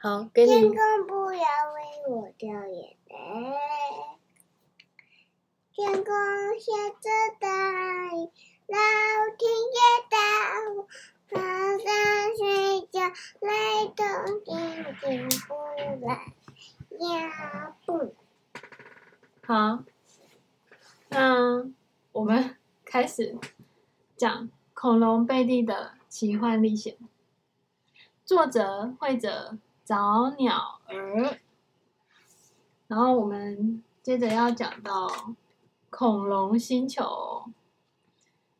好，给你。天空不要为我掉眼泪，天空下着大雨，老天爷带我爬山睡觉，来都进进不来呀不。好，那我们开始讲恐龙贝蒂的奇幻历险。作者绘者。早鸟儿，然后我们接着要讲到恐龙星球。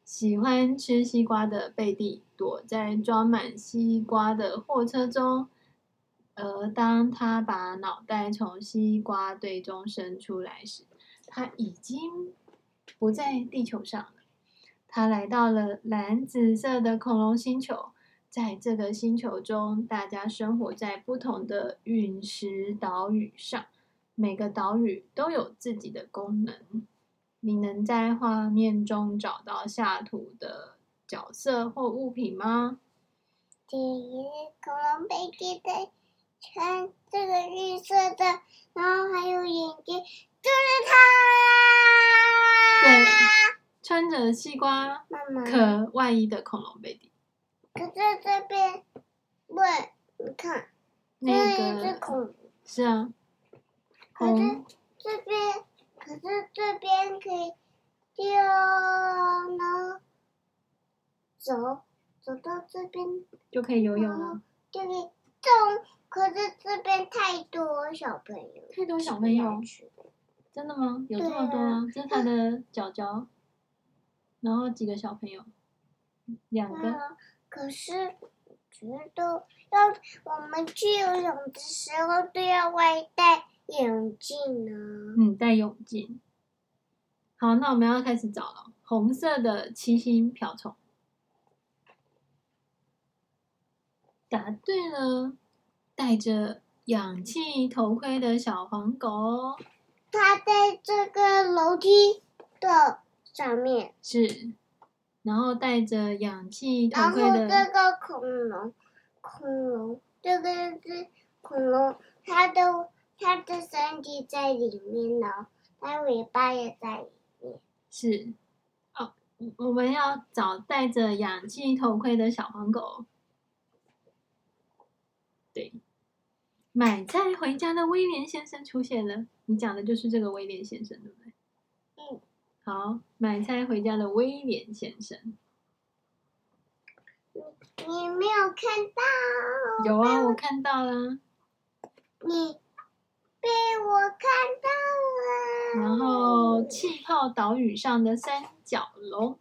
喜欢吃西瓜的贝蒂躲在装满西瓜的货车中，而当他把脑袋从西瓜堆中伸出来时，他已经不在地球上了。他来到了蓝紫色的恐龙星球。在这个星球中，大家生活在不同的陨石岛屿上，每个岛屿都有自己的功能。你能在画面中找到下图的角色或物品吗？这个恐龙贝蒂的穿这个绿色的，然后还有眼睛，就是它。对，穿着西瓜壳外衣的恐龙贝蒂。可是这边，喂，你看，那个是恐，是啊。可是这边，可是这边可以跳呢，走走到这边就可以游泳了。就可以动，可是这边太多小朋友，太多小朋友，真的吗？有这么多吗？这是他的脚脚，然后几个小朋友，两个。可是，觉得要我们去游泳的时候都要外戴眼镜呢。嗯，戴泳镜。好，那我们要开始找了。红色的七星瓢虫，答对了。戴着氧气头盔的小黄狗，它在这个楼梯的上面。是。然后带着氧气头盔的。然后这个恐龙，恐龙，这个是恐龙，它的它的身体在里面呢，它尾巴也在里面。是，哦，我们要找戴着氧气头盔的小黄狗。对，买菜回家的威廉先生出现了。你讲的就是这个威廉先生，对不对？好，买菜回家的威廉先生，你你没有看到？有啊，我看到了。你被我看到了。然后，气泡岛屿上的三角龙，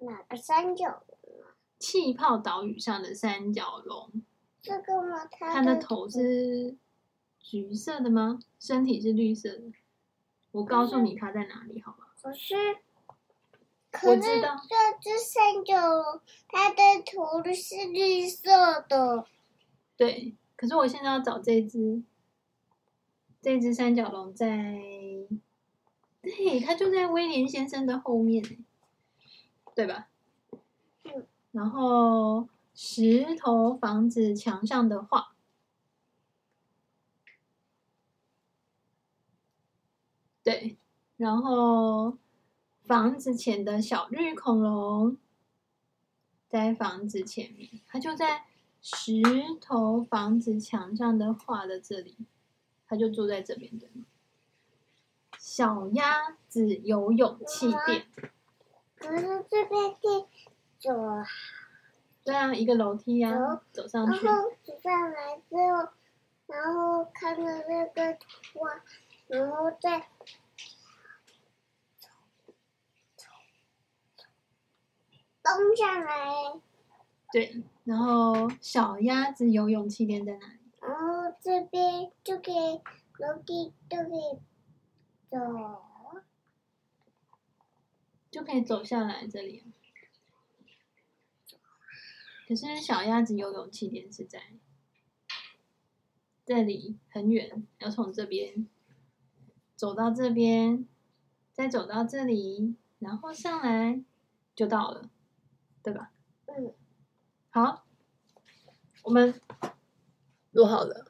哪个三角龙？气泡岛屿上的三角龙。这个吗？它的头是。橘色的吗？身体是绿色的。我告诉你它在哪里，好吗？可是，可知道这只三角龙，它的头是绿色的。对，可是我现在要找这只，这只三角龙在，对，它就在威廉先生的后面，对吧？嗯。然后，石头房子墙上的画。对，然后房子前的小绿恐龙，在房子前面，它就在石头房子墙上的画的这里，它就住在这边的。小鸭子游泳气垫，可是这边可以走啊？对啊，一个楼梯呀、啊，走，上去。然后走上来之后，然后看到那个画。然后再咚下来。对，然后小鸭子游泳气垫在哪里？然后这边就可以楼梯就可以走，就可以走下来这里。可是小鸭子游泳气垫是在这里很远，要从这边。走到这边，再走到这里，然后上来就到了，对吧？嗯。好。我们录好了。